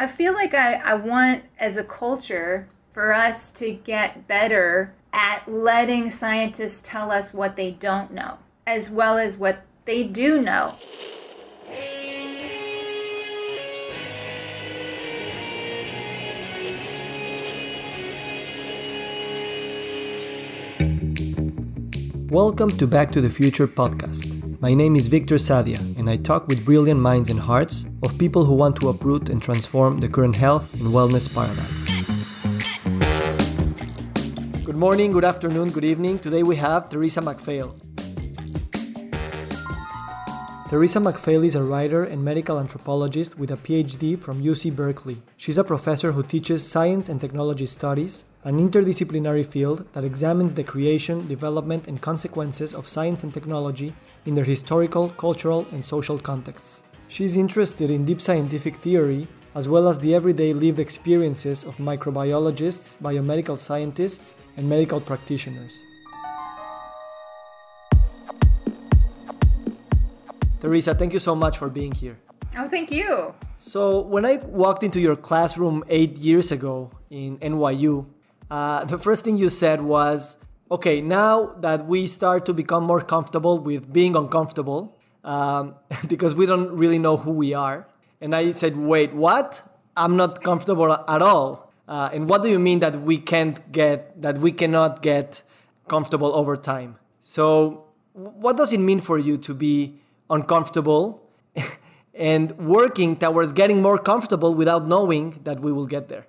I feel like I, I want, as a culture, for us to get better at letting scientists tell us what they don't know, as well as what they do know. Welcome to Back to the Future podcast. My name is Victor Sadia, and I talk with brilliant minds and hearts of people who want to uproot and transform the current health and wellness paradigm. Good morning, good afternoon, good evening. Today we have Theresa MacPhail. Theresa MacPhail is a writer and medical anthropologist with a PhD from UC Berkeley. She's a professor who teaches science and technology studies an interdisciplinary field that examines the creation, development, and consequences of science and technology in their historical, cultural, and social contexts. She's interested in deep scientific theory as well as the everyday lived experiences of microbiologists, biomedical scientists, and medical practitioners. Theresa, thank you so much for being here. Oh, thank you. So, when I walked into your classroom eight years ago in NYU, uh, the first thing you said was, okay, now that we start to become more comfortable with being uncomfortable, um, because we don't really know who we are. And I said, wait, what? I'm not comfortable at all. Uh, and what do you mean that we can't get, that we cannot get comfortable over time? So, what does it mean for you to be uncomfortable and working towards getting more comfortable without knowing that we will get there?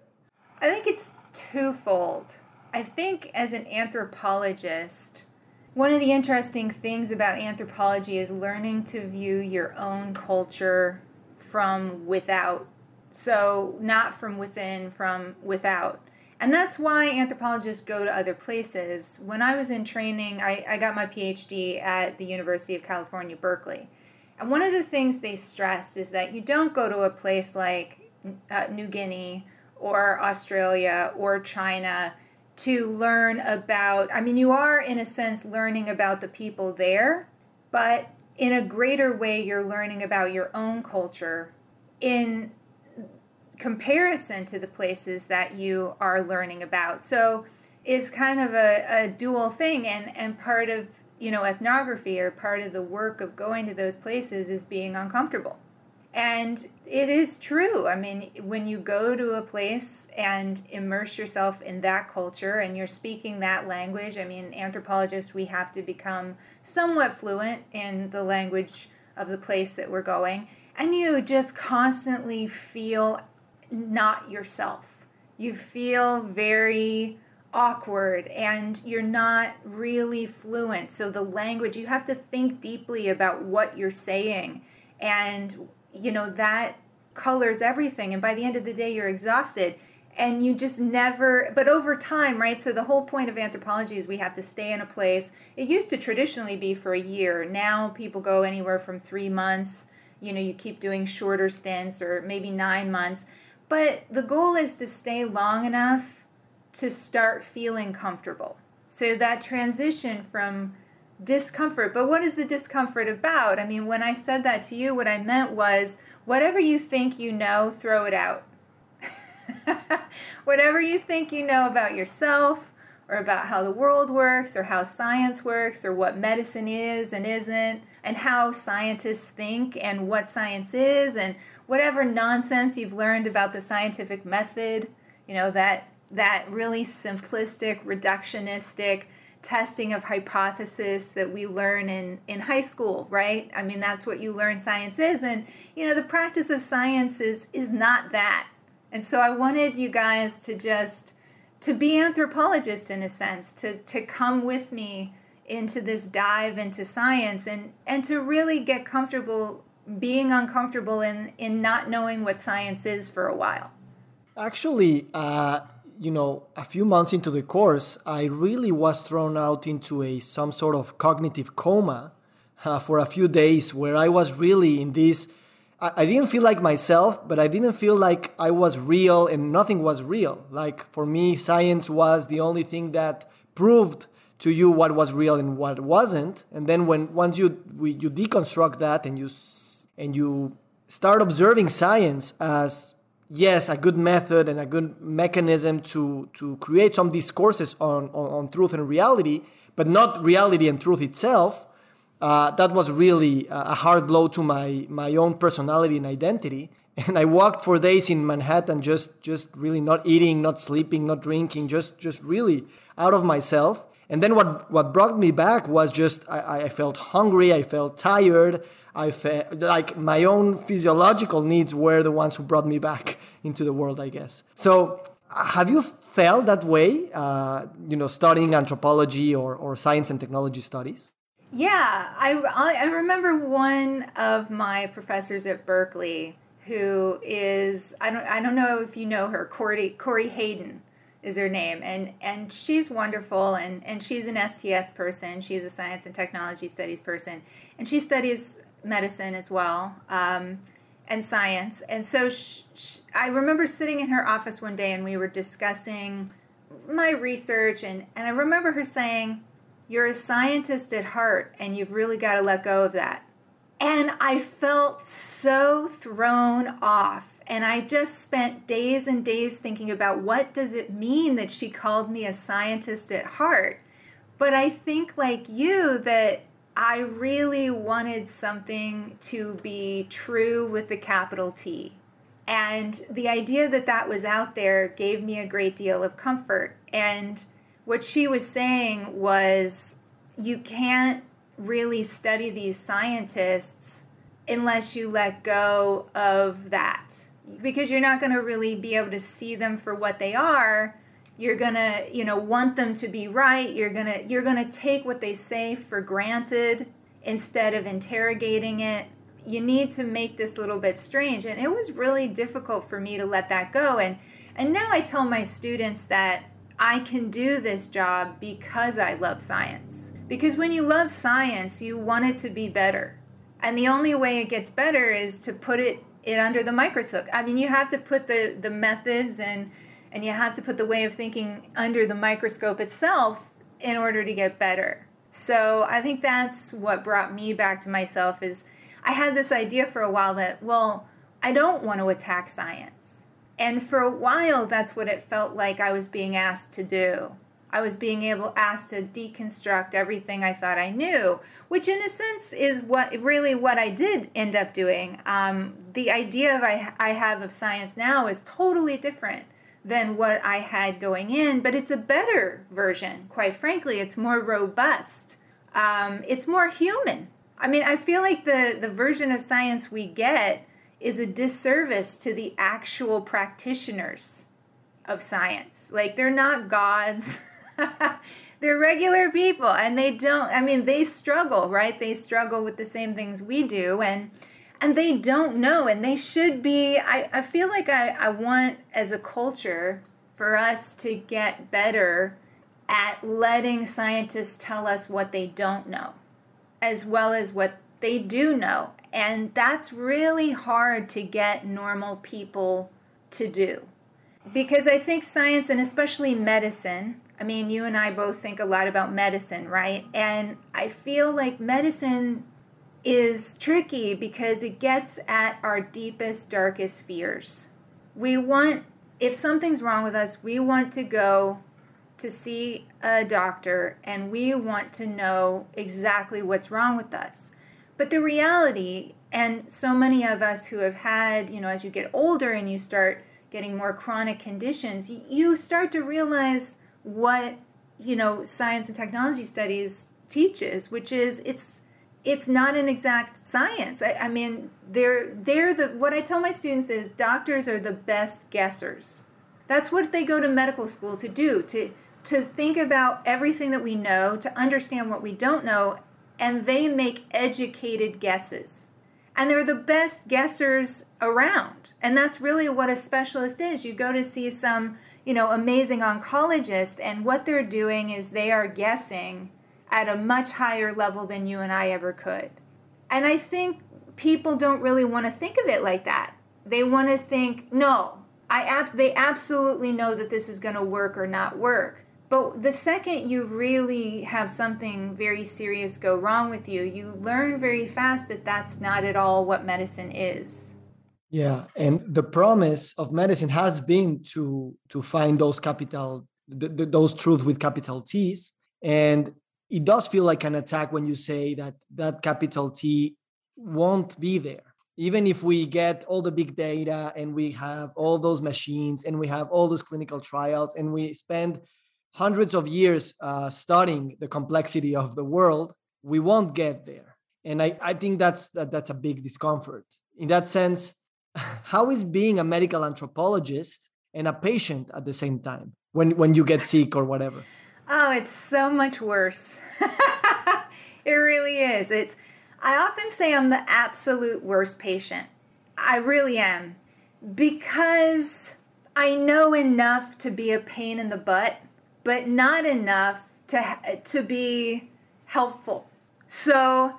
I think it's twofold. I think as an anthropologist, one of the interesting things about anthropology is learning to view your own culture from without. So, not from within, from without. And that's why anthropologists go to other places. When I was in training, I, I got my PhD at the University of California, Berkeley. And one of the things they stressed is that you don't go to a place like uh, New Guinea or Australia or China to learn about, I mean, you are in a sense learning about the people there, but in a greater way, you're learning about your own culture in comparison to the places that you are learning about. So it's kind of a, a dual thing, and, and part of you know ethnography or part of the work of going to those places is being uncomfortable and it is true. I mean, when you go to a place and immerse yourself in that culture and you're speaking that language, I mean, anthropologists, we have to become somewhat fluent in the language of the place that we're going. And you just constantly feel not yourself. You feel very awkward and you're not really fluent. So, the language, you have to think deeply about what you're saying. And you know that colors everything. And by the end of the day you're exhausted. And you just never but over time right? So the whole point of anthropology is we have to stay in a place. It used to traditionally be for a year. Now people go anywhere from three months. You know you keep doing shorter stints or maybe nine months but the goal is to stay long enough to start feeling comfortable so that transition from discomfort. But what is the discomfort about? I mean, when I said that to you, what I meant was whatever you think you know, throw it out. whatever you think you know about yourself or about how the world works or how science works or what medicine is and isn't and how scientists think and what science is and whatever nonsense you've learned about the scientific method, you know, that that really simplistic, reductionistic, testing of hypothesis that we learn in, in high school, right? I mean, that's what you learn science is. And, you know, the practice of science is, is not that. And so I wanted you guys to just, to be anthropologists in a sense, to, to come with me into this dive into science and, and to really get comfortable being uncomfortable in, in not knowing what science is for a while. Actually, uh, you know, a few months into the course, I really was thrown out into a some sort of cognitive coma uh, for a few days, where I was really in this. I, I didn't feel like myself, but I didn't feel like I was real, and nothing was real. Like for me, science was the only thing that proved to you what was real and what wasn't. And then when once you we, you deconstruct that and you and you start observing science as yes, a good method and a good mechanism to, to create some discourses on, on, on truth and reality, but not reality and truth itself, uh, that was really a hard blow to my, my own personality and identity. And I walked for days in Manhattan, just, just really not eating, not sleeping, not drinking, just, just really out of myself. And then what, what brought me back was just I, I felt hungry, I felt tired, I felt like my own physiological needs were the ones who brought me back into the world, I guess. So, have you felt that way, uh, you know, studying anthropology or, or science and technology studies? Yeah, I, I remember one of my professors at Berkeley who is I don't I don't know if you know her Cori Cori Hayden is her name. And and she's wonderful and and she's an STS person. She's a science and technology studies person. And she studies medicine as well um, and science. And so she, she, I remember sitting in her office one day and we were discussing my research and and I remember her saying you're a scientist at heart and you've really got to let go of that. And I felt so thrown off. And I just spent days and days thinking about what does it mean that she called me a scientist at heart. But I think like you that I really wanted something to be true with the capital T. And the idea that that was out there gave me a great deal of comfort. And what she was saying was you can't really study these scientists unless you let go of that because you're not going to really be able to see them for what they are you're going to you know want them to be right. You're going to you're going to take what they say for granted instead of interrogating it. You need to make this a little bit strange. And it was really difficult for me to let that go. And and now I tell my students that I can do this job because I love science. Because when you love science, you want it to be better. And the only way it gets better is to put it, it under the microscope. I mean, you have to put the, the methods and, and you have to put the way of thinking under the microscope itself in order to get better. So I think that's what brought me back to myself is I had this idea for a while that, well, I don't want to attack science. And for a while, that's what it felt like I was being asked to do. I was being able asked to deconstruct everything I thought I knew, which in a sense is what really what I did end up doing. Um, the idea of I, I have of science now is totally different than what I had going in, but it's a better version. Quite frankly, it's more robust. Um, it's more human. I mean, I feel like the the version of science we get is a disservice to the actual practitioners of science. Like they're not gods. they're regular people and they don't i mean they struggle right? They struggle with the same things we do and and they don't know and they should be i, I feel like I, I want as a culture for us to get better at letting scientists tell us what they don't know as well as what they do know and that's really hard to get normal people to do. Because i think science and especially medicine I mean, you and I both think a lot about medicine, right? And I feel like medicine is tricky because it gets at our deepest, darkest fears. We want, if something's wrong with us, we want to go to see a doctor and we want to know exactly what's wrong with us. But the reality, and so many of us who have had, you know, as you get older and you start getting more chronic conditions, you start to realize what you know science and technology studies teaches, which is it's it's not an exact science. I, I, mean, they're they're the what I tell my students is doctors are the best guessers. That's what they go to medical school to do to to think about everything that we know, to understand what we don't know, and they make educated guesses. And they're the best guessers around. And that's really what a specialist is. You go to see some you know, amazing oncologist, and what they're doing is they are guessing at a much higher level than you and I ever could. And I think people don't really want to think of it like that. They want to think, no, I ab- they absolutely know that this is going to work or not work. But the second you really have something very serious go wrong with you, you learn very fast that that's not at all what medicine is. Yeah, and the promise of medicine has been to to find those capital th- th- those truths with capital T's, and it does feel like an attack when you say that that capital T won't be there. Even if we get all the big data and we have all those machines and we have all those clinical trials and we spend hundreds of years uh, studying the complexity of the world, we won't get there. And I, I think that's that, that's a big discomfort. In that sense, how is being a medical anthropologist and a patient at the same time when when you get sick or whatever? Oh it's so much worse. It really is. It's i often say i'm the absolute worst patient. I really am. Because i know enough to be a pain in the butt but not enough to to be helpful. So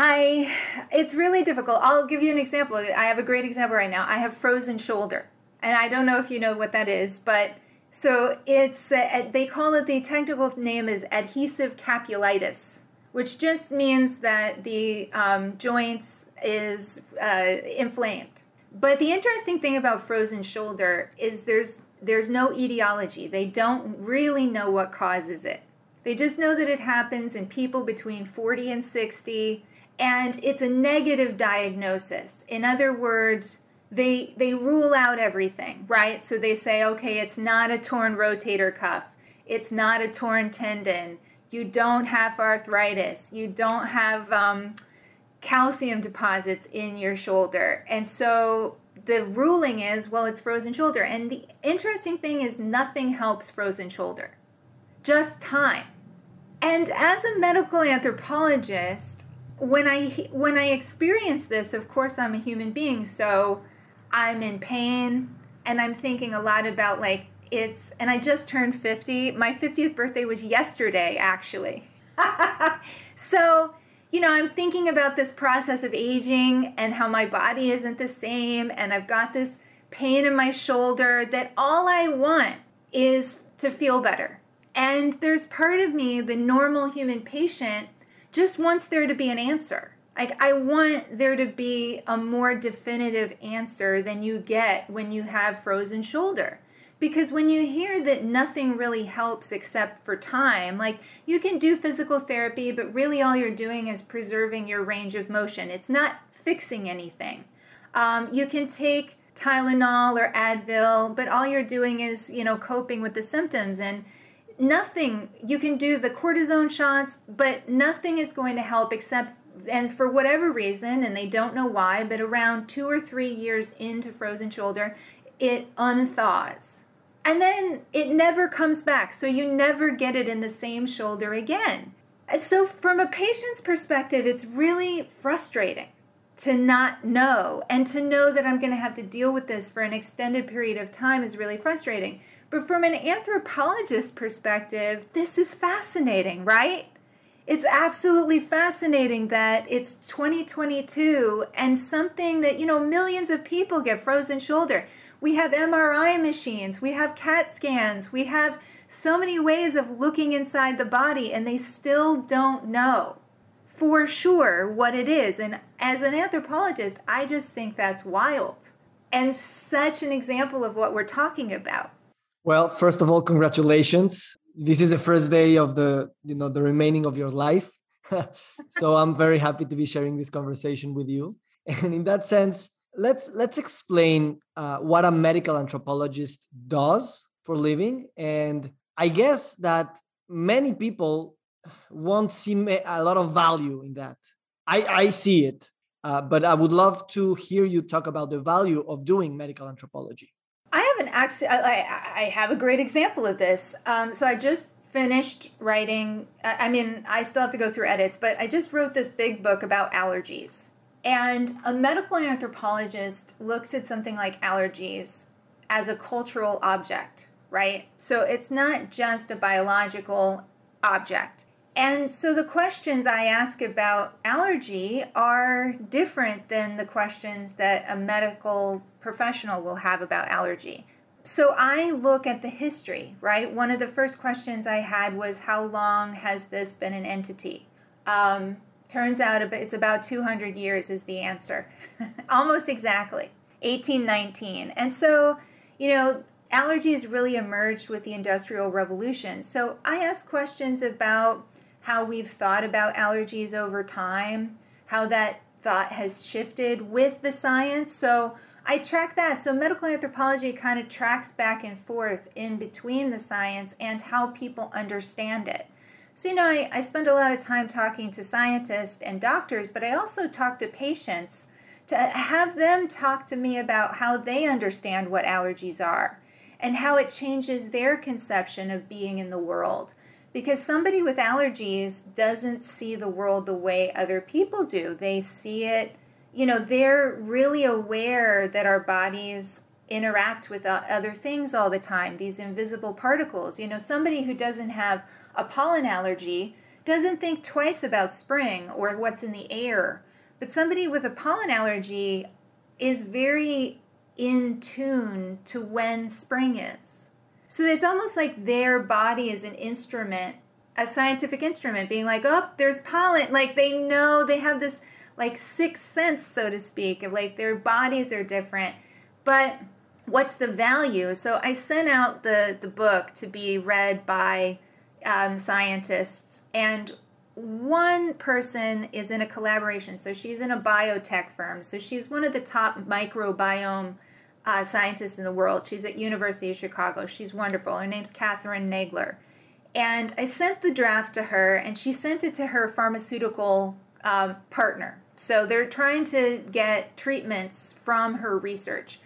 I it's really difficult. I'll give you an example. I have a great example right now. I have frozen shoulder. And I don't know if you know what that is, but so it's uh, they call it the technical name is adhesive capsulitis, which just means that the um, joints is uh, inflamed. But the interesting thing about frozen shoulder is there's there's no etiology. They don't really know what causes it. They just know that it happens in people between 40 and 60 and it's a negative diagnosis. In other words, they they rule out everything, right? So they say, okay, it's not a torn rotator cuff, it's not a torn tendon, you don't have arthritis, you don't have um, calcium deposits in your shoulder, and so the ruling is, well, it's frozen shoulder. And the interesting thing is, nothing helps frozen shoulder, just time. And as a medical anthropologist, when I when I experience this, of course I'm a human being, so I'm in pain and I'm thinking a lot about like it's and I just turned 50. My 50th birthday was yesterday actually. so, you know, I'm thinking about this process of aging and how my body isn't the same and I've got this pain in my shoulder that all I want is to feel better. And there's part of me, the normal human patient, just wants there to be an answer. Like, I want there to be a more definitive answer than you get when you have frozen shoulder. Because when you hear that nothing really helps except for time, like you can do physical therapy, but really all you're doing is preserving your range of motion. It's not fixing anything. Um, you can take Tylenol or Advil, but all you're doing is, you know, coping with the symptoms. And nothing you can do the cortisone shots but nothing is going to help except and for whatever reason and they don't know why but around two or three years into frozen shoulder it unthaws. And then it never comes back so you never get it in the same shoulder again. And so from a patient's perspective it's really frustrating to not know and to know that i'm going to have to deal with this for an extended period of time is really frustrating but from an anthropologist perspective, this is fascinating, right? It's absolutely fascinating that it's 2022 and something that, you know, millions of people get frozen shoulder. We have MRI machines, we have CAT scans, we have so many ways of looking inside the body, and they still don't know for sure what it is. And as an anthropologist, I just think that's wild and such an example of what we're talking about. Well, first of all, congratulations. This is the first day of the, you know, the remaining of your life. so I'm very happy to be sharing this conversation with you. And in that sense, let's let's explain uh, what a medical anthropologist does for living. And I guess that many people won't see a lot of value in that. I, I see it, uh, but I would love to hear you talk about the value of doing medical anthropology. I have an. I, I have a great example of this. Um, so I just finished writing. I mean, I still have to go through edits, but I just wrote this big book about allergies. And a medical anthropologist looks at something like allergies as a cultural object, right? So it's not just a biological object. And so the questions I ask about allergy are different than the questions that a medical professional will have about allergy. So I look at the history, right? One of the first questions I had was how long has this been an entity? Um, turns out it's about 200 years is the answer, almost exactly. 1819. And so, you know, allergies really emerged with the Industrial Revolution. So I ask questions about how we've thought about allergies over time, how that thought has shifted with the science. So I track that. So medical anthropology kind of tracks back and forth in between the science and how people understand it. So, you know, I, I spend a lot of time talking to scientists and doctors, but I also talk to patients to have them talk to me about how they understand what allergies are and how it changes their conception of being in the world. Because somebody with allergies doesn't see the world the way other people do. They see it, you know, they're really aware that our bodies interact with other things all the time, these invisible particles. You know, somebody who doesn't have a pollen allergy doesn't think twice about spring or what's in the air. But somebody with a pollen allergy is very in tune to when spring is. So it's almost like their body is an instrument, a scientific instrument, being like, oh, there's pollen. Like they know they have this like sixth sense, so to speak, of like their bodies are different. But what's the value? So I sent out the, the book to be read by um, scientists, and one person is in a collaboration. So she's in a biotech firm. So she's one of the top microbiome uh, in the world. She's at University of Chicago. She's wonderful. Her name's Cathryn Nagler. And I sent the draft to her, and she sent it to her pharmaceutical um, partner. So they're trying to get treatments from her research.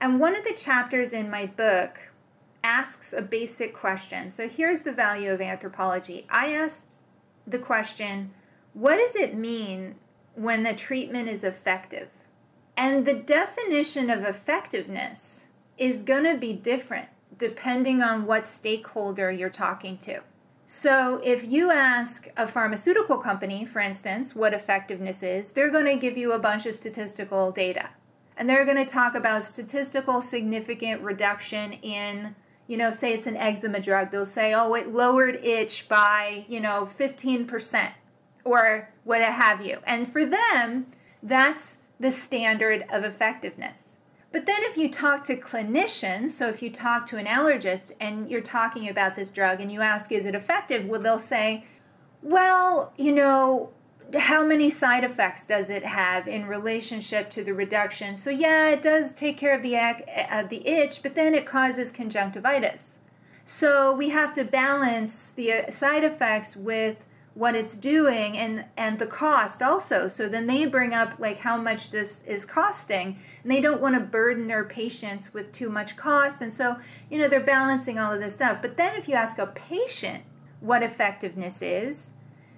And one of the chapters in my book asks a basic question. So here's the value of anthropology. I asked the question, what does it mean when a treatment is effective? And the definition of effectiveness is going to be different depending on what stakeholder you're talking to. So, if you ask a pharmaceutical company, for instance, what effectiveness is, they're going to give you a bunch of statistical data. And they're going to talk about statistical significant reduction in, you know, say it's an eczema drug. They'll say, oh, it lowered itch by, you know, 15% or what have you. And for them, that's the standard of effectiveness. But then, if you talk to clinicians, so if you talk to an allergist and you're talking about this drug and you ask, is it effective? Well, they'll say, well, you know, how many side effects does it have in relationship to the reduction? So, yeah, it does take care of the, uh, the itch, but then it causes conjunctivitis. So, we have to balance the uh, side effects with what it's doing and and the cost also. So then they bring up like how much this is costing and they don't want to burden their patients with too much cost and so you know they're balancing all of this stuff. But then if you ask a patient what effectiveness is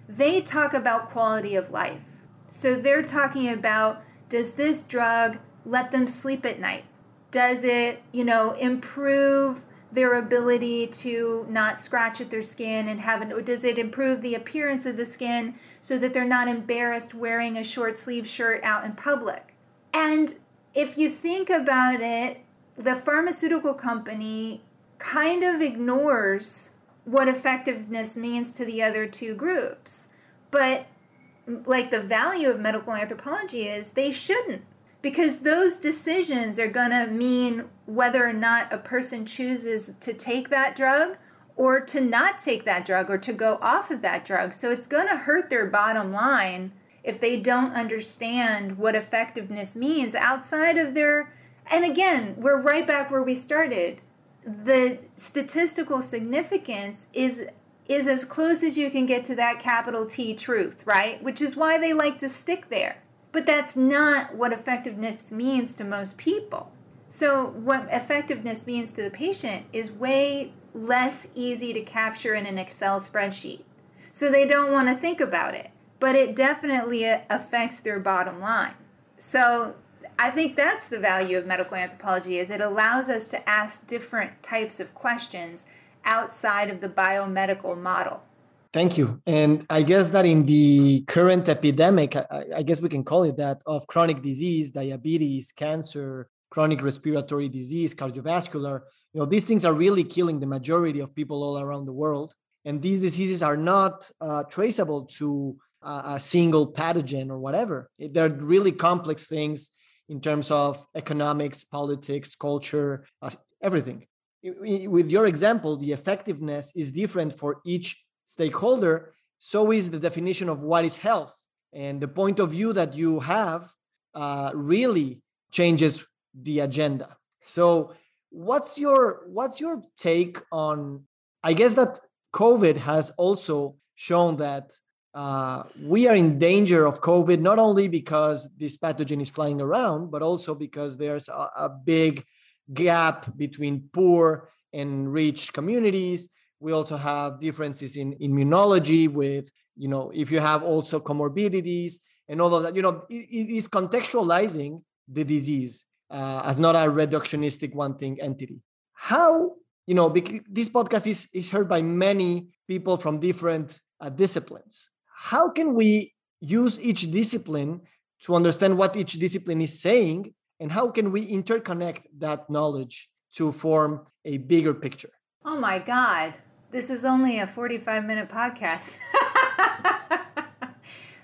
they talk about quality of life. So they're talking about does this drug let them sleep at night? Does it you know improve their ability to not scratch at their skin and have an, or does it improve the appearance of the skin so that they're not embarrassed wearing a short sleeve shirt out in public? And if you think about it, the pharmaceutical company kind of ignores what effectiveness means to the other two groups. But like the value of medical anthropology is they shouldn't because those decisions are going to mean whether or not a person chooses to take that drug or to not take that drug or to go off of that drug. So it's going to hurt their bottom line if they don't understand what effectiveness means outside of their. And again, we're right back where we started. The statistical significance is is as close as you can get to that capital T truth, right? Which is why they like to stick there. But that's not what effectiveness means to most people. So, what effectiveness means to the patient is way less easy to capture in an Excel spreadsheet. So, they don't want to think about it, but it definitely uh, affects their bottom line. So, I think that's the value of medical anthropology is it allows us to ask different types of questions outside of the biomedical model. Thank you. And I guess that in the current epidemic, I, I, guess we can call it that, of chronic disease, diabetes, cancer, chronic respiratory disease, cardiovascular, you know, these things are really killing the majority of people all around the world. And these diseases are not uh, traceable to a single pathogen or whatever. They're really complex things in terms of economics, politics, culture, uh, everything. With your example, the effectiveness is different for each stakeholder. So is the definition of what is health. And the point of view that you have uh, really changes the agenda. So, what's your what's your take on? I guess that COVID has also shown that uh, we are in danger of COVID not only because this pathogen is flying around, but also because there's a, a big gap between poor and rich communities. We also have differences in immunology with, you know, if you have also comorbidities and all of that, you know, it, it is contextualizing the disease uh, as not a reductionistic one thing entity. How, you know, this podcast is, is heard by many people from different uh, disciplines. How can we use each discipline to understand what each discipline is saying? And how can we interconnect that knowledge to form a bigger picture? Oh my God, this is only a 45 minute podcast.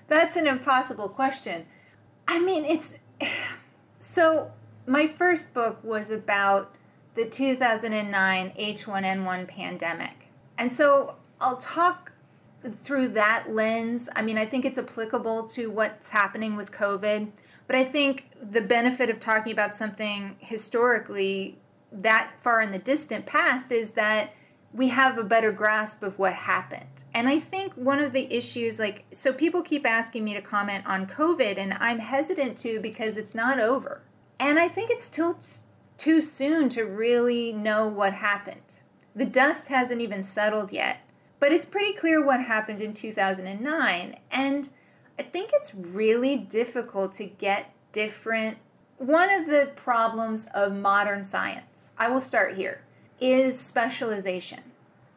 That's an impossible question. I mean, it's so my first book was about the 2009 H1N1 pandemic. And so I'll talk through that lens. I mean, I think it's applicable to what's happening with COVID, but I think the benefit of talking about something historically that far in the distant past is that we have a better grasp of what happened. And I think one of the issues, like, so people keep asking me to comment on COVID, and I'm hesitant to because it's not over. And I think it's still too soon to really know what happened. The dust hasn't even settled yet, but it's pretty clear what happened in 2009. And I think it's really difficult to get different. One of the problems of modern science, I will start here, is specialization.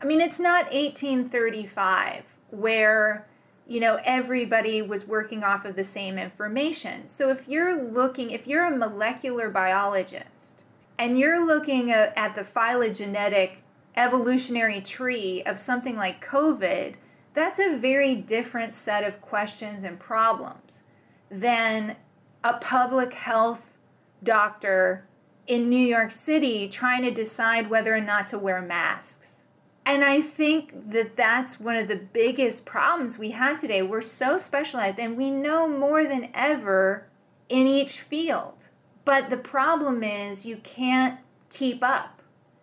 I mean, it's not 1835 where you know, everybody was working off of the same information. So if you're looking, if you're a molecular biologist and you're looking at, the phylogenetic evolutionary tree of something like COVID, that's a very different set of questions and problems than a public health doctor in New York City trying to decide whether or not to wear masks and I think that that's one of the biggest problems we have today. We're so specialized and we know more than ever in each field. But the problem is you can't keep up.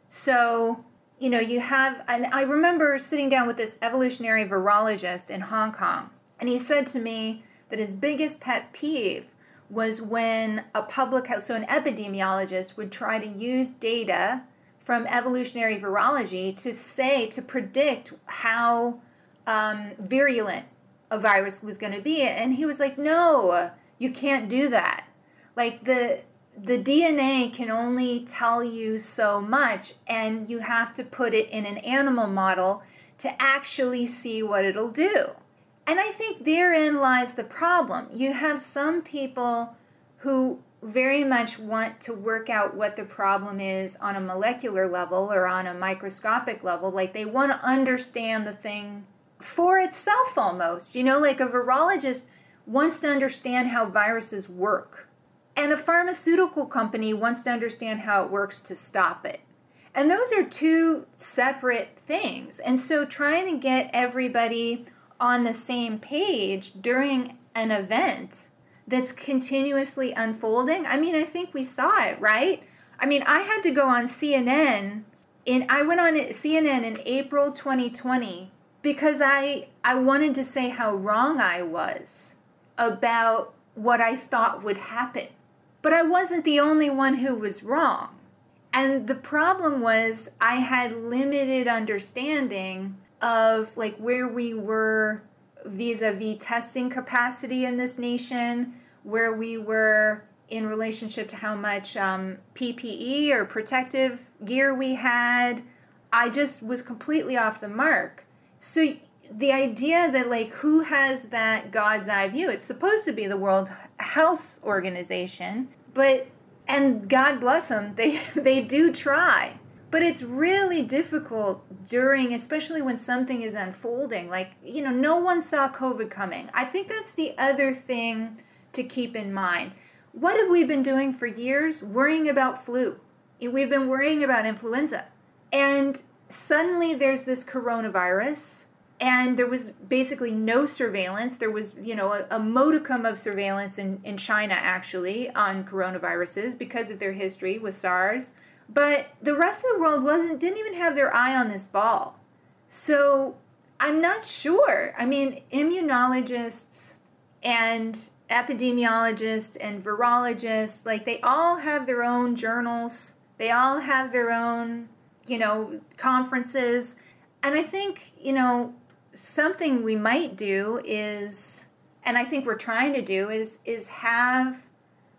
So, you know, you have, and I remember sitting down with this evolutionary virologist in Hong Kong, and he said to me that his biggest pet peeve was when a public health, so an epidemiologist would try to use data from evolutionary virology to say, to predict how um, virulent a virus was going to be. And he was like, no, you can't do that. Like the, the DNA can only tell you so much, and you have to put it in an animal model to actually see what it'll do. And I think therein lies the problem. You have some people who very much want to work out what the problem is on a molecular level or on a microscopic level. Like they want to understand the thing for itself almost. You know, like a virologist wants to understand how viruses work, and a pharmaceutical company wants to understand how it works to stop it. And those are two separate things. And so trying to get everybody on the same page during an event that's continuously unfolding. I mean, I think we saw it, right? I mean, I had to go on CNN in I went on CNN in April 2020 because I I wanted to say how wrong I was about what I thought would happen. But I wasn't the only one who was wrong. And the problem was I had limited understanding of like where we were vis-a-vis testing capacity in this nation, where we were in relationship to how much um, PPE or protective gear we had. I just was completely off the mark. So the idea that like who has that God's eye view? It's supposed to be the World Health Organization, but and God bless them, they they do try. But it's really difficult during, especially when something is unfolding. Like, you know, no one saw COVID coming. I think that's the other thing to keep in mind. what have we been doing for years? Worrying about flu. We've been worrying about influenza. And suddenly there's this coronavirus and there was basically no surveillance. There was, you know, a, a, modicum of surveillance in, in China actually on coronaviruses because of their history with SARS. But the rest of the world wasn't didn't even have their eye on this ball. So I'm not sure. I mean, immunologists and epidemiologists and virologists, like they all have their own journals. They all have their own, you know, conferences. And I think, you know, something we might do is and I think we're trying to do is is have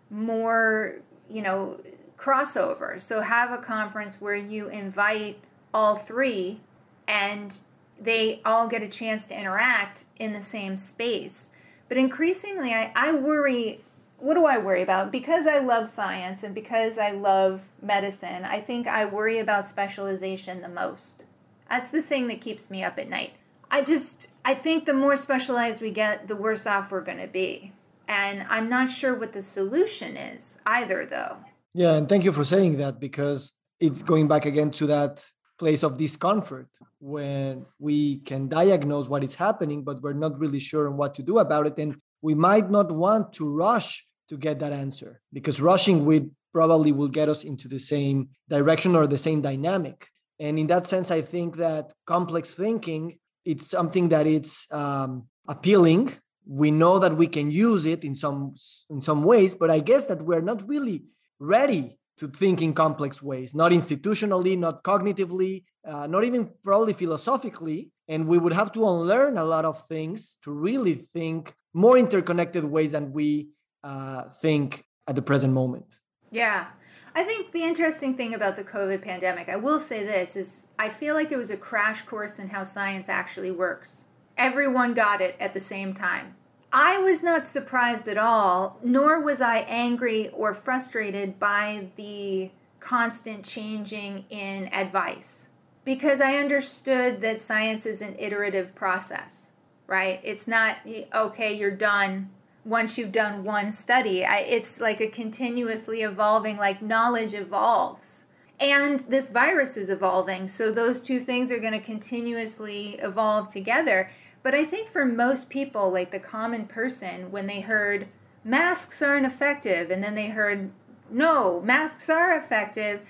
more, you know, crossover. So have a conference where you invite all three and they all get a chance to interact in the same space. But increasingly I, I worry what do I worry about? Because I love science and because I love medicine, I think I worry about specialization the most. That's the thing that keeps me up at night. I just I think the more specialized we get, the worse off we're going to be. And I'm not sure what the solution is either though. Yeah, and thank you for saying that because it's going back again to that place of discomfort when we can diagnose what is happening but we're not really sure what to do about it and we might not want to rush to get that answer because rushing would probably will get us into the same direction or the same dynamic. And in that sense i think that complex thinking it's something that it's um, appealing. We know that we can use it in some in some ways but i guess that we're not really ready to think in complex ways not institutionally not cognitively uh, not even probably philosophically and we would have to unlearn a lot of things to really think more interconnected ways than we uh, think at the present moment yeah I think the interesting thing about the COVID pandemic, I will say this, is I feel like it was a crash course in how science actually works. Everyone got it at the same time. I was not surprised at all, nor was I angry or frustrated by the constant changing in advice because I understood that science is an iterative process, right? It's not, okay, you're done, once you've done one study. I, it's like a continuously evolving, like knowledge evolves. And this virus is evolving, so those two things are going to continuously evolve together. But I think for most people, like the common person, when they heard masks aren't effective, and then they heard no, masks are effective,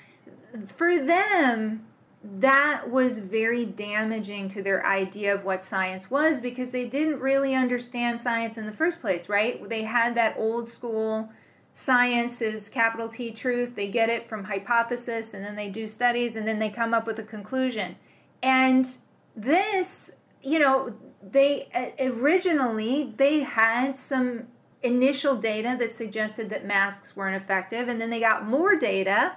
for them, that was very damaging to their idea of what science was because they didn't really understand science in the first place, right? They had that old school science is capital T truth. They get it from hypothesis and then they do studies and then they come up with a conclusion. And this, you know, they originally they had some initial data that suggested that masks weren't effective and then they got more data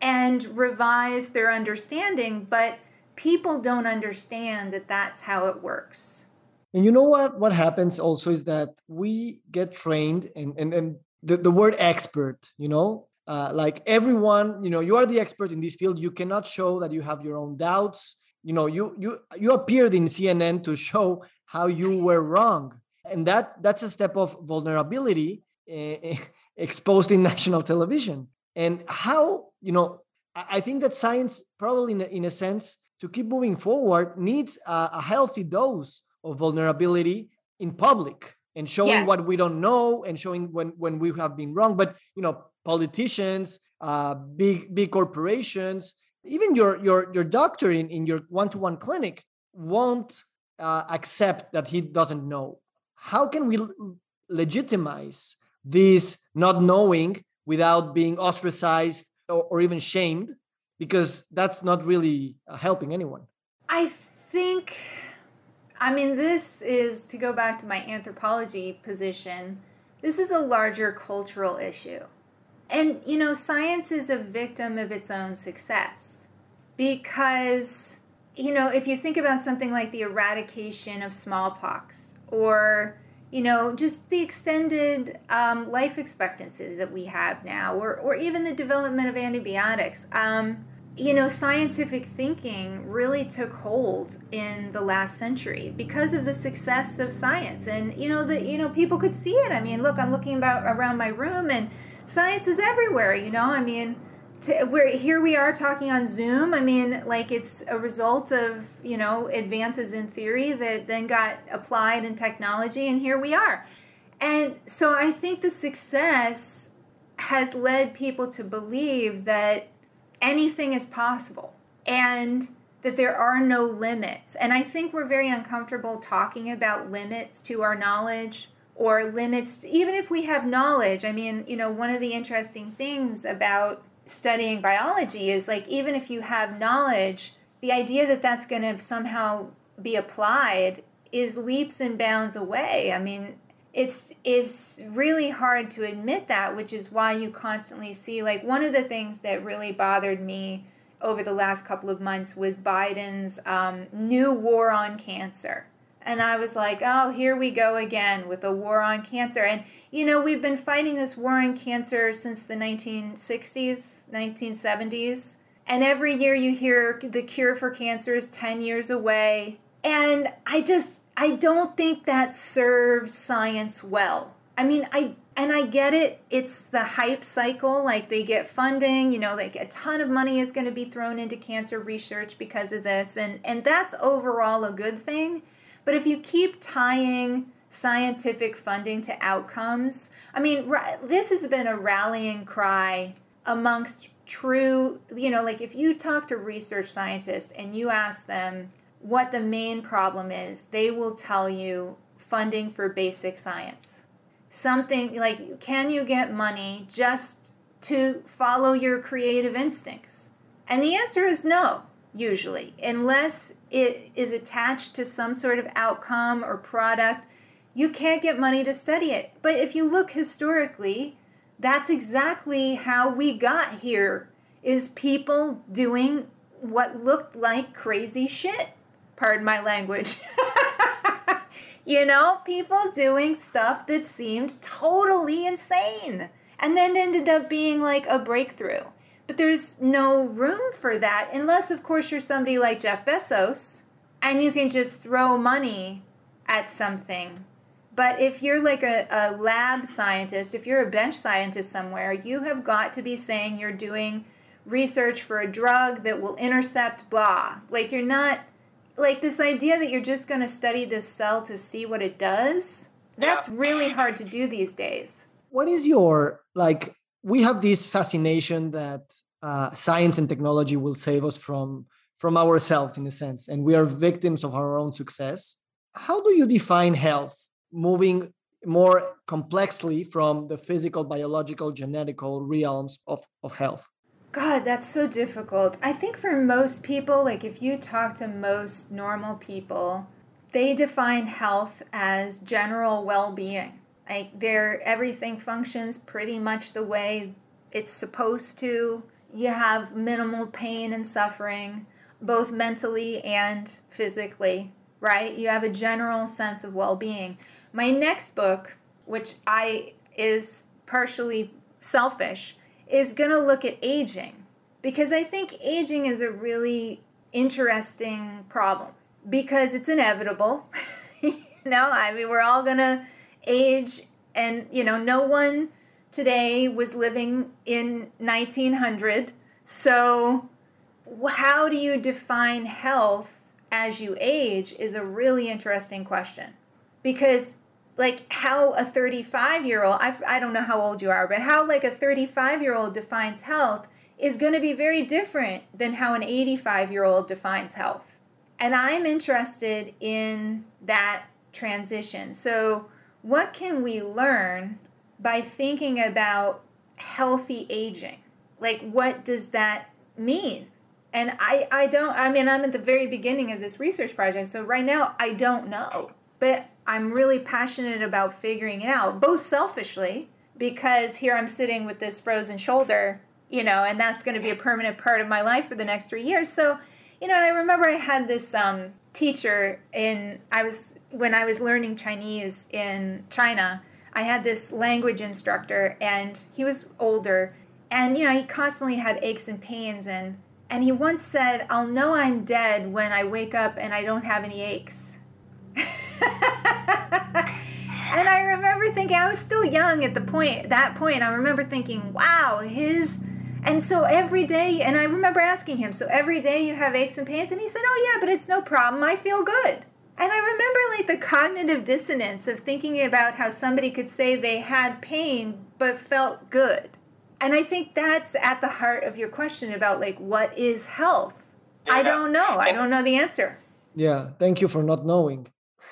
and revised their understanding, but people don't understand that that's how it works. And you know what? What happens also is that we get trained, and and, and the, the word expert, you know, uh, like everyone, you know, you are the expert in this field. You cannot show that you have your own doubts. You know, you you you appeared in CNN to show how you were wrong, and that that's a step of vulnerability uh, exposed in national television. And how you know i think that science probably in a, in a sense to keep moving forward needs a, a healthy dose of vulnerability in public and showing yes. what we don't know and showing when when we have been wrong. But you know politicians uh, big big corporations even your your your doctor in, in your one-to-one clinic won't uh, accept that he doesn't know. How can we legitimize this not knowing without being ostracized or, or even shamed? Because that's not really uh, helping anyone. I think i mean this is to go back to my anthropology position this is a larger cultural issue. And you know science is a victim of its own success because you know if you think about something like the eradication of smallpox or you know, just the extended um, life expectancy that we have now, or, or even the development of antibiotics. Um, you know, scientific thinking really took hold in the last century because of the success of science, and you know, the you know people could see it. I mean, look, I'm looking about around my room, and science is everywhere, you know? I mean, to, we're here we are talking on Zoom. I mean, like it's a result of, you know, advances in theory that then got applied in technology and here we are. And so I think the success has led people to believe that anything is possible and that there are no limits. And I think we're very uncomfortable talking about limits to our knowledge or limits, even if we have knowledge. I mean, you know, one of the interesting things about studying biology is like, even if you have knowledge, the idea that that's going to somehow be applied is leaps and bounds away. I mean, it's it's really hard to admit that, which is why you constantly see like one of the things that really bothered me over the last couple of months was Biden's um, new war on cancer. And I was like, oh, here we go again with a war on cancer. And, you know, we've been fighting this war on cancer since the 1960s, 1970s. And every year you hear the cure for cancer is 10 years away. And I just, I don't think that serves science well. I mean, I and I get it. It's the hype cycle. Like they get funding, you know, like a ton of money is going to be thrown into cancer research because of this, and and that's overall a good thing. But if you keep tying scientific funding to outcomes, I mean, this has been a rallying cry amongst true, you know, like if you talk to research scientists and you ask them what the main problem is, they will tell you funding for basic science something like can you get money just to follow your creative instincts? And the answer is no, usually, unless it is attached to some sort of outcome or product. You can't get money to study it. But if you look historically, that's exactly how we got here is people doing what looked like crazy shit. Pardon my language. You know, people doing stuff that seemed totally insane and then ended up being like a breakthrough. But there's no room for that unless, of course, you're somebody like Jeff Bezos and you can just throw money at something. But if you're like a, a lab scientist, if you're a bench scientist somewhere, you have got to be saying you're doing research for a drug that will intercept blah. Like you're not like this idea that you're just going to study this cell to see what it does that's really hard to do these days. What is your like we have this fascination that uh, science and technology will save us from from ourselves in a sense and we are victims of our own success. How do you define health moving more complexly from the physical biological genetical realms of, of health God, that's so difficult. I think for most people, like if you talk to most normal people, they define health as general well-being. Like their everything functions pretty much the way it's supposed to. You have minimal pain and suffering, both mentally and physically, right? You have a general sense of well-being. My next book, which I is partially selfish, is going to look at aging because I think aging is a really interesting problem because it's inevitable. you know, I mean, we're all going to age, and, you know, no one today was living in 1900. So, how do you define health as you age is a really interesting question because like how a 35 year old I, I don't know how old you are but how like a 35 year old defines health is going to be very different than how an 85 year old defines health. And i'm interested in that transition. So what can we learn by thinking about healthy aging? Like what does that mean? And i i don't i mean i'm at the very beginning of this research project so right now i don't know. But I'm really passionate about figuring it out, both selfishly, because here I'm sitting with this frozen shoulder, you know, and that's going to be a permanent part of my life for the next three years. So, you know, and I remember I had this um, teacher in, I was, when I was learning Chinese in China, I had this language instructor, and he was older, and, you know, he constantly had aches and pains, and, and he once said, I'll know I'm dead when I wake up and I don't have any aches. and I remember thinking I was still young at the point that point. I remember thinking, wow, his and so every day, and I remember asking him, so every day you have aches and pains? And he said, oh, yeah, but it's no problem. I feel good. And I remember like the cognitive dissonance of thinking about how somebody could say they had pain but felt good. And I think that's at the heart of your question about like what is health? Yeah. I don't know. I don't know the answer. Yeah, thank you for not knowing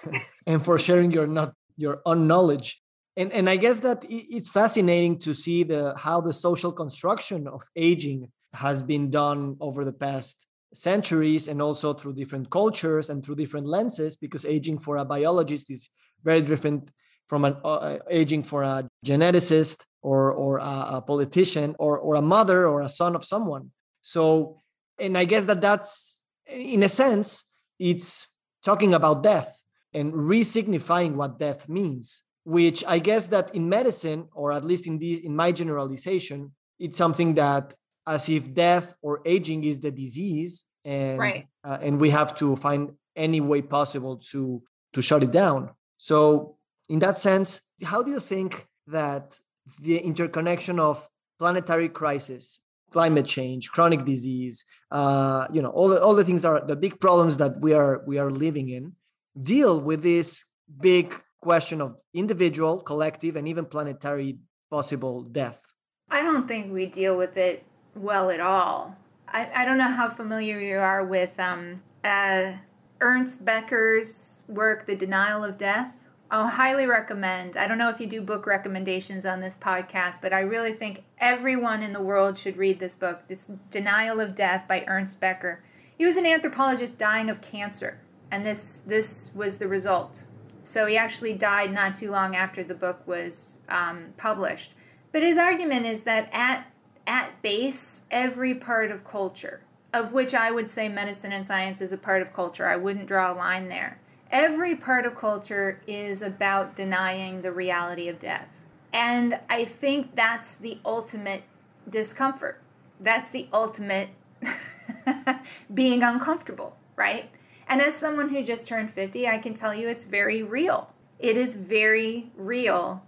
and for sharing your not your unknowledge and and i guess that it's fascinating to see the how the social construction of aging has been done over the past centuries and also through different cultures and through different lenses because aging for a biologist is very different from an uh, uh aging for a geneticist or or a, a politician or or a mother or a son of someone. So and i guess that that's in a sense it's talking about death and resignifying what death means which I guess that in medicine, or at least in the in my generalization, it's something that as if death or aging is the disease, and right. uh, and we have to find any way possible to to shut it down. So in that sense, how do you think that the interconnection of planetary crisis, climate change, chronic disease, uh, you know, all the, all the things are the big problems that we are we are living in, deal with this big question of individual, collective, and even planetary possible death? I don't think we deal with it well at all. I, I don't know how familiar you are with um, uh, Ernest Becker's work, The Denial of Death. I'll highly recommend. I don't know if you do book recommendations on this podcast, but I really think everyone in the world should read this book. This Denial of Death by Ernst Becker. He was an anthropologist dying of cancer, and this this was the result. So he actually died not too long after the book was um, published. But his argument is that at at base, every part of culture, of which I would say medicine and science is a part of culture, I wouldn't draw a line there. Every part of culture is about denying the reality of death. And I think that's the ultimate discomfort. That's the ultimate being uncomfortable, right? And as someone who just turned 50, I can tell you it's very real. It is very real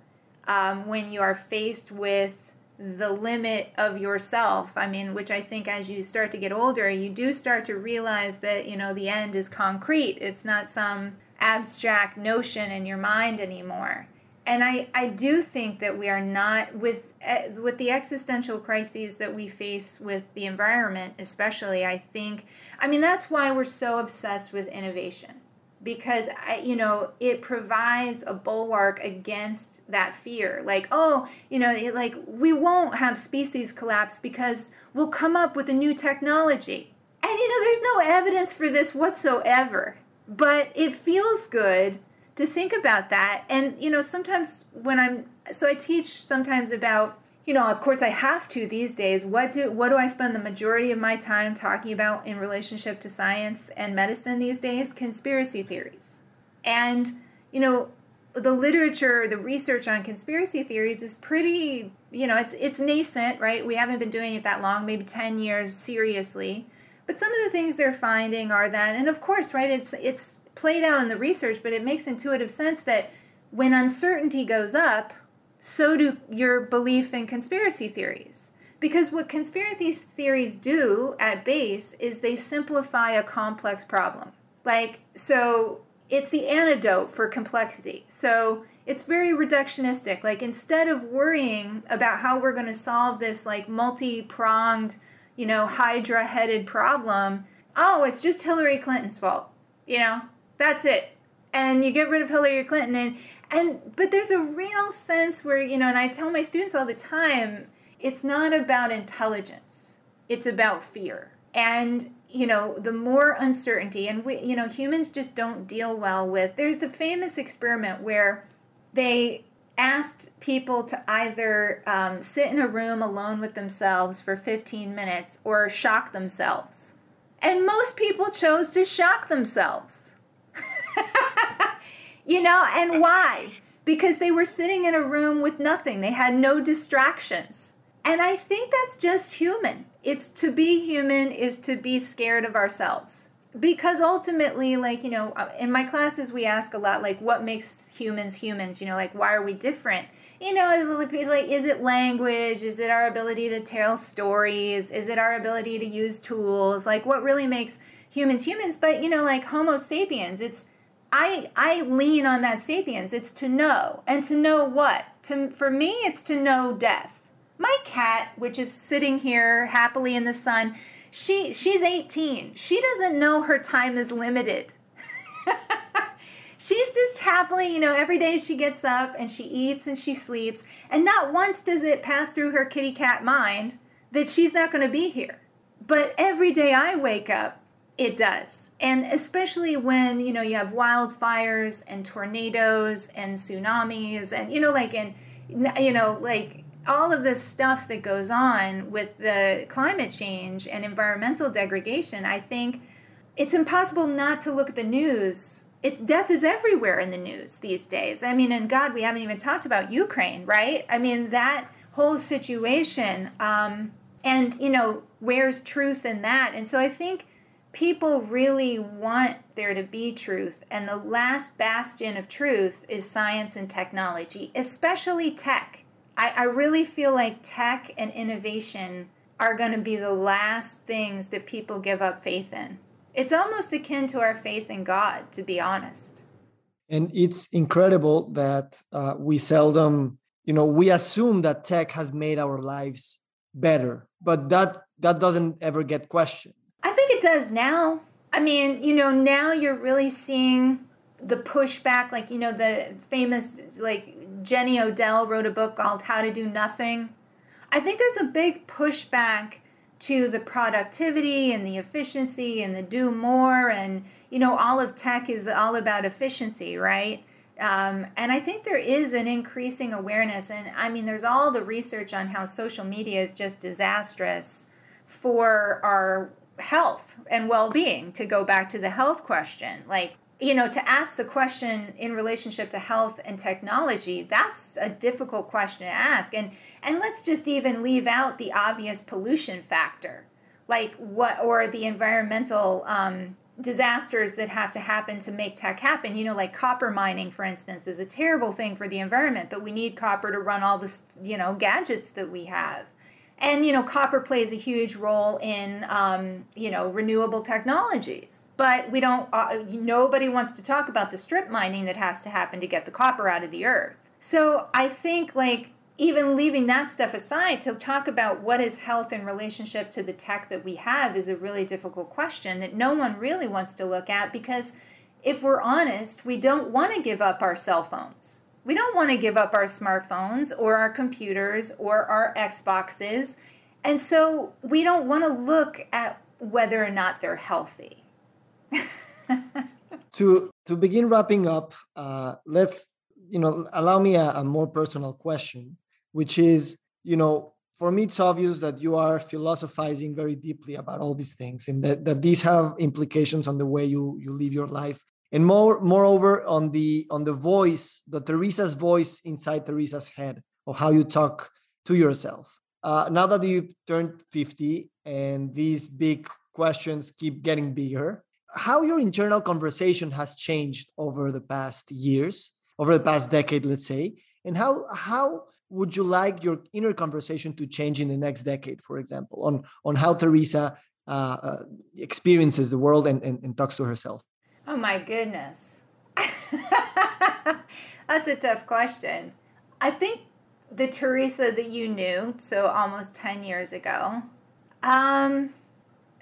um, when you are faced with the limit of yourself. I mean, which I think as you start to get older, you do start to realize that, you know, the end is concrete. It's not some abstract notion in your mind anymore and I, I do think that we are not with eh, with the existential crises that we face with the environment especially i think i mean that's why we're so obsessed with innovation. Because I, you know it provides a bulwark against that fear. Like oh you know like we won't have species collapse because we'll come up with a new technology. And you know there's no evidence for this whatsoever. But it feels good to think about that. And, you know, sometimes when I'm, so I teach sometimes about, you know, of course I have to these days. What do what do I spend the majority of my time talking about in relationship to science and medicine these days? Conspiracy theories. And, you know, the literature, the research on conspiracy theories is pretty, you know, it's it's nascent, right? We haven't been doing it that long, maybe 10 years seriously. But some of the things they're finding are that and of course, right, it's it's played out in the research, but it makes intuitive sense that when uncertainty goes up, so do your belief in conspiracy theories. Because what conspiracy theories do at base is they simplify a complex problem. Like, so it's the antidote for complexity. So it's very reductionistic. Like, instead of worrying about how we're going to solve this, like, multi pronged, you know, hydra headed problem, oh, it's just Hillary Clinton's fault. You know, that's it. And you get rid of Hillary Clinton and and but there's a real sense where, you know, and I tell my students all the time, it's not about intelligence. It's about fear. And you know, the more uncertainty, and we, you know, humans just don't deal well with. There's a famous experiment where they asked people to either um, sit in a room alone with themselves for 15 minutes or shock themselves. And most people chose to shock themselves. you know, and why? Because they were sitting in a room with nothing, they had no distractions. And I think that's just human. It's to be human is to be scared of ourselves. because ultimately like you know uh, in my classes we ask a lot like what makes humans humans you know like why are we different you know like is it language is it our ability to tell stories is it our ability to use tools like what really makes humans humans but you know like homo sapiens it's i i lean on that sapiens it's to know and to know what to for me it's to know death my cat which is sitting here happily in the sun she she's 18. She doesn't know her time is limited. she's just happily, you know, every day she gets up and she eats and she sleeps, and not once does it pass through her kitty cat mind that she's not going to be here. But every day I wake up, it does. And especially when, you know, you have wildfires and tornadoes and tsunamis and you know like and you know like all of this stuff that goes on with the climate change and environmental degradation, I think it's impossible not to look at the news. It's death is everywhere in the news these days. I mean, and God, we haven't even talked about Ukraine, right? I mean, that whole situation, um, and you know, where's truth in that? And so I think people really want there to be truth, and the last bastion of truth is science and technology, especially tech. I, I really feel like tech and innovation are going to be the last things that people give up faith in. It's almost akin to our faith in God, to be honest. And it's incredible that uh, we seldom, you know, we assume that tech has made our lives better, but that that doesn't ever get questioned. It does now. I mean, you know, now you're really seeing the pushback, like you know, the famous like Jenny Odell wrote a book called How to Do Nothing. I think there's a big pushback to the productivity and the efficiency and the do more and you know all of tech is all about efficiency right um, and i think there is an increasing awareness and i mean there's all the research on how social media is just disastrous for our health and well-being to go back to the health question like you know, to ask the question in relationship to health and technology, that's a difficult question to ask. And and let's just even leave out the obvious pollution factor, like what or the environmental um, disasters that have to happen to make tech happen. You know, like copper mining, for instance, is a terrible thing for the environment, but we need copper to run all this, you know, gadgets that we have. And you know, copper plays a huge role in um, you know renewable technologies. But we don't uh, nobody wants to talk about the strip mining that has to happen to get the copper out of the earth. So i think like even leaving that stuff aside to talk about what is health in relationship to the tech that we have is a really difficult question that no one really wants to look at because if we're honest we don't want to give up our cell phones we don't want to give up our smartphones or our computers or our xboxes and so we don't want to look at whether or not they're healthy. To to begin wrapping up, uh, let's you know allow me a, a more personal question, which is you know for me it's obvious that you are philosophizing very deeply about all these things and that, that these have implications on the way you you live your life and more moreover on the on the voice the Theresa's voice inside Theresa's head of how you talk to yourself uh, now that you've turned 50 and these big questions keep getting bigger how your internal conversation has changed over the past years, over the past decade, let's say, and how how would you like your inner conversation to change in the next decade, for example, on on how Theresa uh, uh, experiences the world and, and, and talks to herself? Oh my goodness, that's a tough question. I think the Theresa that you knew, so almost ten years ago, um,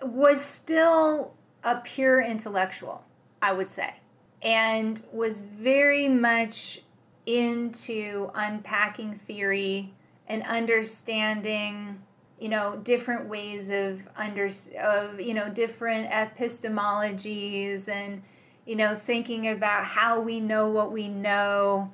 was still a pure intellectual, I would say, and was very much into unpacking theory and understanding you know different ways of under of you know different epistemologies and you know thinking about how we know what we know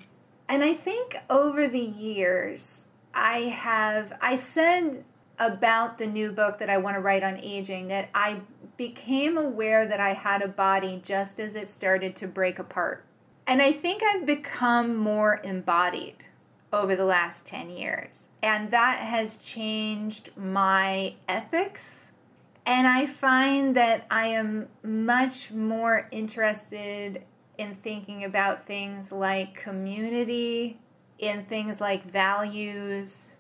and i think over the years i have i said about the new book that i want to write on aging that i became aware that I had a body just as it started to break apart. And I think I've become more embodied over the last 10 years. And that has changed my ethics And I find that I am much more interested in thinking about things like community, in things like values,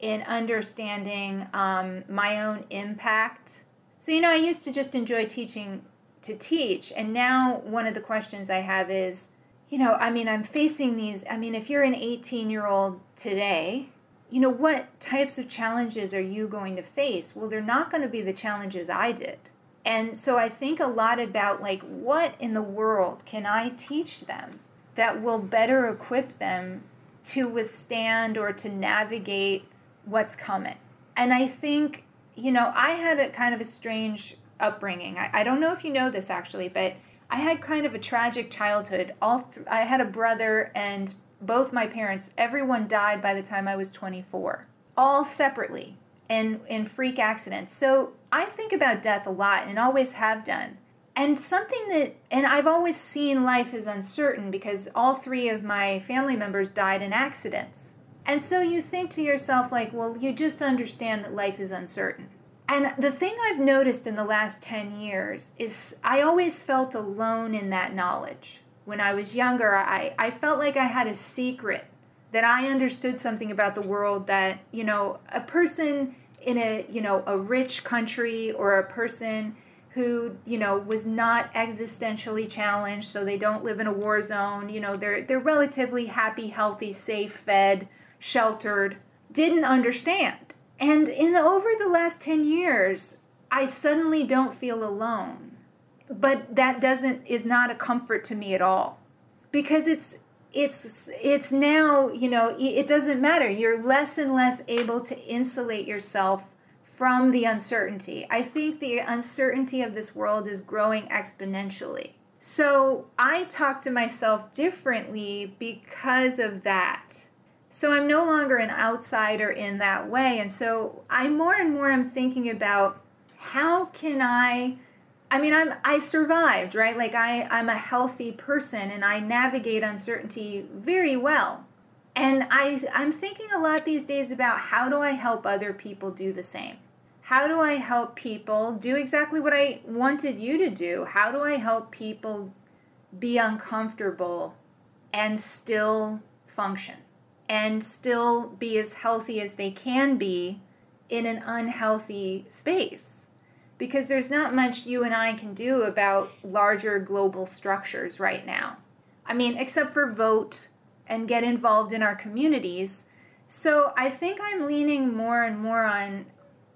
in understanding um, my own impact. So, you know, I used to just enjoy teaching to teach, and now one of the questions I have is, you know, I mean, I'm facing these. I mean, if you're an 18 year old today, you know, what types of challenges are you going to face? Well, they're not going to be the challenges I did. And so I think a lot about like what in the world can I teach them that will better equip them to withstand or to navigate what's coming. And I think, you know, I had a kind of a strange upbringing. I, I don't know if you know this actually, but I had kind of a tragic childhood. All th- I had a brother and both my parents, everyone died by the time I was 24, all separately and in freak accidents. So I think about death a lot and always have done. And something that, and I've always seen life as uncertain because all three of my family members died in accidents. And so you think to yourself, like, well, you just understand that life is uncertain. And the thing I've noticed in the last 10 years is I always felt alone in that knowledge when I was younger, I, I felt like I had a secret that I understood something about the world that, you know, a person in a, you know, a rich country or a person who, you know, was not existentially challenged, so they don't live in a war zone, you know, they're they're relatively happy, healthy, safe, fed, sheltered, didn't understand. And in over the last 10 years, I suddenly don't feel alone but that doesn't is not a comfort to me at all. Because it's it's it's now you know it doesn't matter. You're less and less able to insulate yourself from the uncertainty. I think the uncertainty of this world is growing exponentially. So i talk to myself differently because of that. So i'm no longer an outsider in that way. And so i more and more am thinking about how can i I mean, I'm I survived, right? Like I I'm a healthy person and I navigate uncertainty very well. And I I'm thinking a lot these days about how do I help other people do the same? How do I help people do exactly what I wanted you to do? How do I help people be uncomfortable and still function and still be as healthy as they can be in an unhealthy space? Because there's not much you and I can do about larger global structures right now. I mean, except for vote and get involved in our communities. So I think I'm leaning more and more on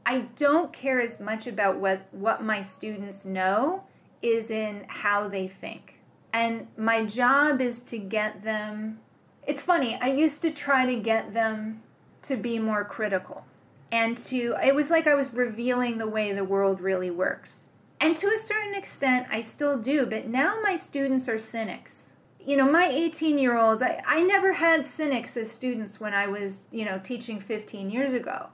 I don't care as much about what what my students know is in how they think. And my job is to get them It's funny, I used to try to get them to be more critical and to it was like I was revealing the way the world really works. And to a certain extent, I still do, but now my students are cynics. You know, my 18 year olds, I, I never had cynics as students when I was, you know, teaching 15 years ago.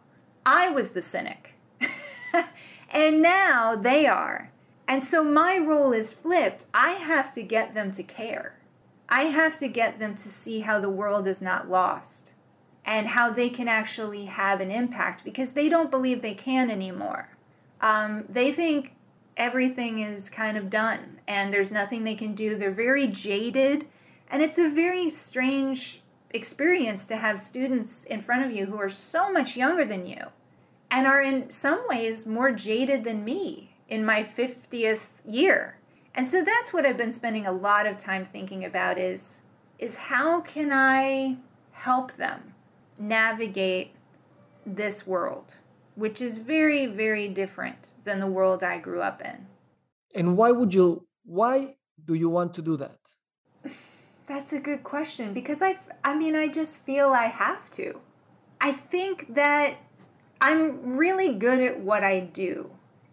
I was the cynic. and now they are. And so my role is flipped. I have to get them to care. I have to get them to see how the world is not lost and how they can actually have an impact because they don't believe they can anymore. Um, they think everything is kind of done and there's nothing they can do. They're very jaded, and it's a very strange experience to have students in front of you who are so much younger than you and are in some ways more jaded than me in my 50th year. And so that's what I've been spending a lot of time thinking about is is how can I help them? Navigate this world, which is very, very different than the world I grew up in. And why would you, why do you want to do that? That's a good question because I, I mean, I just feel I have to. I think that I'm really good at what I do,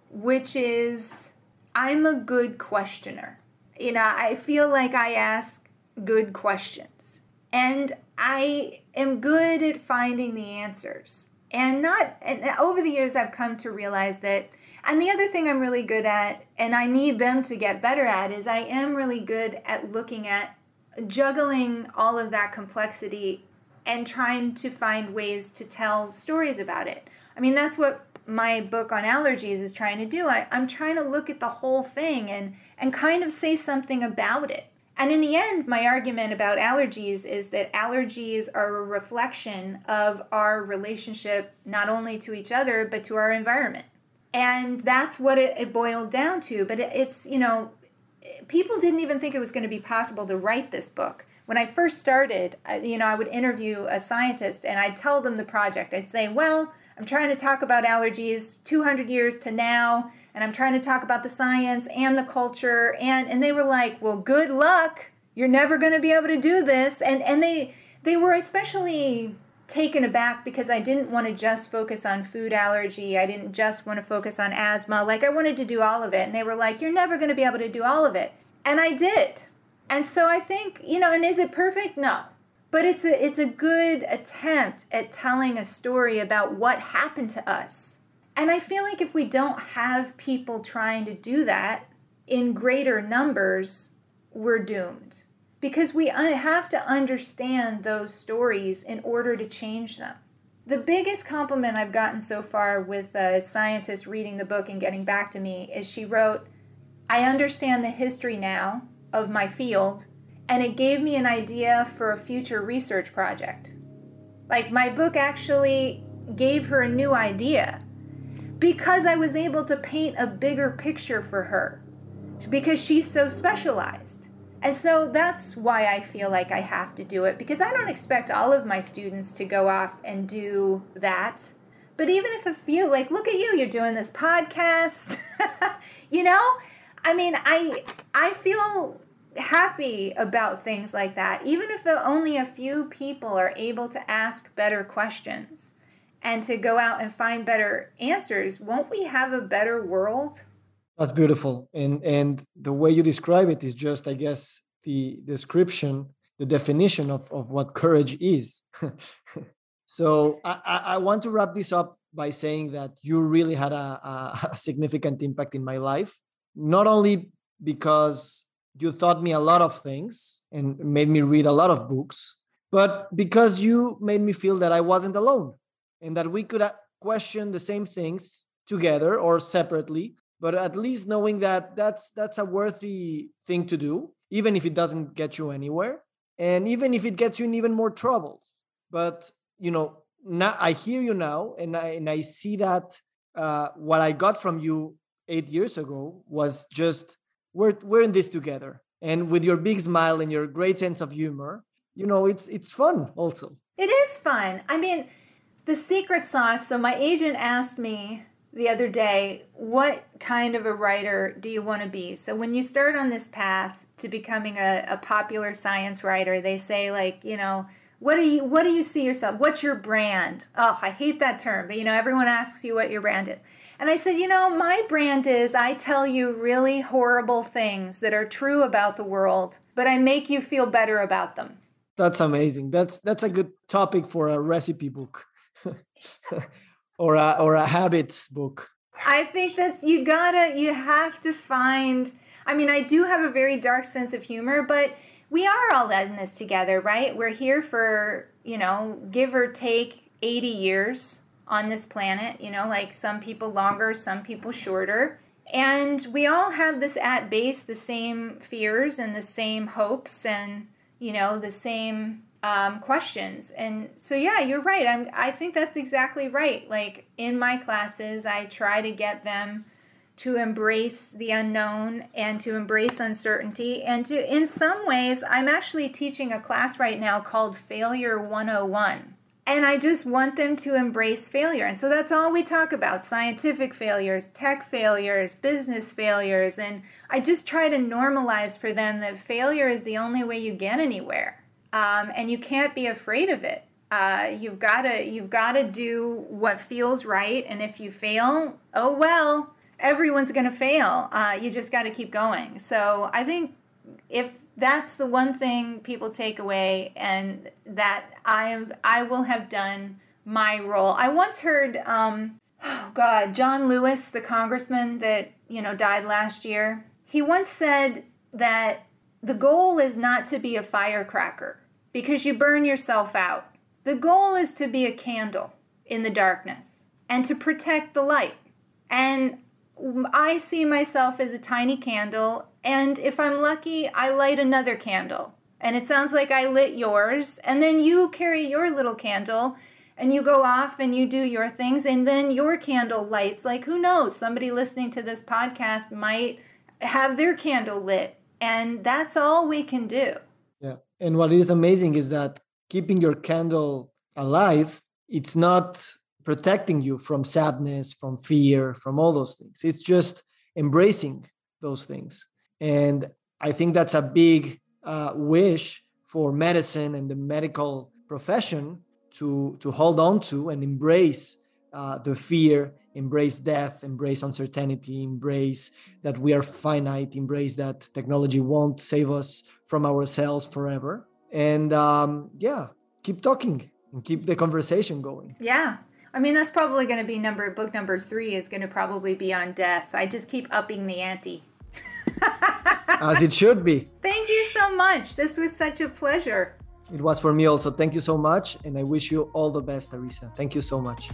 which is I'm a good questioner. You know, I feel like I ask good questions. And I am good at finding the answers. And not and over the years I've come to realize that and the other thing I'm really good at and I need them to get better at is I am really good at looking at juggling all of that complexity and trying to find ways to tell stories about it. I mean, that's what my book on allergies is trying to do. I, I'm trying to look at the whole thing and, and kind of say something about it. And in the end, my argument about allergies is that allergies are a reflection of our relationship not only to each other, but to our environment. And that's what it, it boiled down to. But it, it's, you know, people didn't even think it was going to be possible to write this book. When I first started, you know, I would interview a scientist and I'd tell them the project. I'd say, well, I'm trying to talk about allergies 200 years to now and I'm trying to talk about the science and the culture and and they were like, "Well, good luck. You're never going to be able to do this." And and they they were especially taken aback because I didn't want to just focus on food allergy. I didn't just want to focus on asthma. Like I wanted to do all of it. And they were like, "You're never going to be able to do all of it." And I did. And so I think, you know, and is it perfect? No. But it's a it's a good attempt at telling a story about what happened to us and I feel like if we don't have people trying to do that in greater numbers, we're doomed. Because we uh, have to understand those stories in order to change them. The biggest compliment I've gotten so far with a scientist reading the book and getting back to me is she wrote, I understand the history now of my field, and it gave me an idea for a future research project. Like, my book actually gave her a new idea because I was able to paint a bigger picture for her because she's so specialized. And so that's why I feel like I have to do it because I don't expect all of my students to go off and do that. But even if a few, like, look at you, you're doing this podcast, you know? I mean, I I feel happy about things like that, even if only a few people are able to ask better questions and to go out and find better answers, won't we have a better world? That's beautiful. And and the way you describe it is just, I guess, the description, the definition of, of what courage is. so I, I want to wrap this up by saying that you really had a, a significant impact in my life, not only because you taught me a lot of things and made me read a lot of books, but because you made me feel that I wasn't alone and that we could uh, question the same things together or separately but at least knowing that that's that's a worthy thing to do even if it doesn't get you anywhere and even if it gets you in even more troubles. But you know now i hear you now and i and i see that uh, what i got from you eight years ago was just we're we're in this together and with your big smile and your great sense of humor you know it's it's fun also. It is fun. I mean the secret sauce. So my agent asked me the other day, what kind of a writer do you want to be? So when you start on this path to becoming a, a popular science writer, they say like, you know, what do you what do you see yourself? What's your brand? Oh, I hate that term, but you know, everyone asks you what your brand is. And I said, you know, my brand is I tell you really horrible things that are true about the world, but I make you feel better about them. That's amazing. That's that's a good topic for a recipe book. Or a or a habits book. I think that's you gotta you have to find. I mean, I do have a very dark sense of humor, but we are all in this together, right? We're here for you know, give or take eighty years on this planet. You know, like some people longer, some people shorter. And we all have this at base, the same fears and the same hopes and, you know, the same um, questions. And so, yeah, you're right. I'm, I think that's exactly right. Like in my classes, I try to get them to embrace the unknown and to embrace uncertainty. And to, in some ways, I'm actually teaching a class right now called Failure 101. And I just want them to embrace failure. And so that's all we talk about scientific failures, tech failures, business failures. And I just try to normalize for them that failure is the only way you get anywhere um, and you can't be afraid of it. Uh, you've got to you've got to do what feels right, and if you fail, oh well. Everyone's going to fail. Uh, you just got to keep going. So I think if that's the one thing people take away, and that I am I will have done my role. I once heard, um, oh God, John Lewis, the congressman that you know died last year. He once said that the goal is not to be a firecracker because you burn yourself out. The goal is to be a candle in the darkness. and to protect the light. And I see myself as a tiny candle, and if I'm lucky, I light another candle. And it sounds like I lit yours, and then you carry your little candle and you go off and you do your things, and then your candle lights. Like, who knows? Somebody listening to this podcast might have their candle lit, and that's all we can do. And what is amazing is that keeping your candle alive, it's not protecting you from sadness, from fear, from all those things. It's just embracing those things. And I think that's a big uh, wish for medicine and the medical profession to, to hold on to and embrace uh, the fear, embrace death, embrace uncertainty, embrace that we are finite, embrace that technology won't save us from ourselves forever. And um, yeah, keep talking and keep the conversation going. Yeah. I mean, that's probably going to be number book number three is going to probably be on death. I just keep upping the ante. As it should be. Thank you so much. This was such a pleasure. It was for me also. Thank you so much. And I wish you all the best, Arisa. Thank you so much.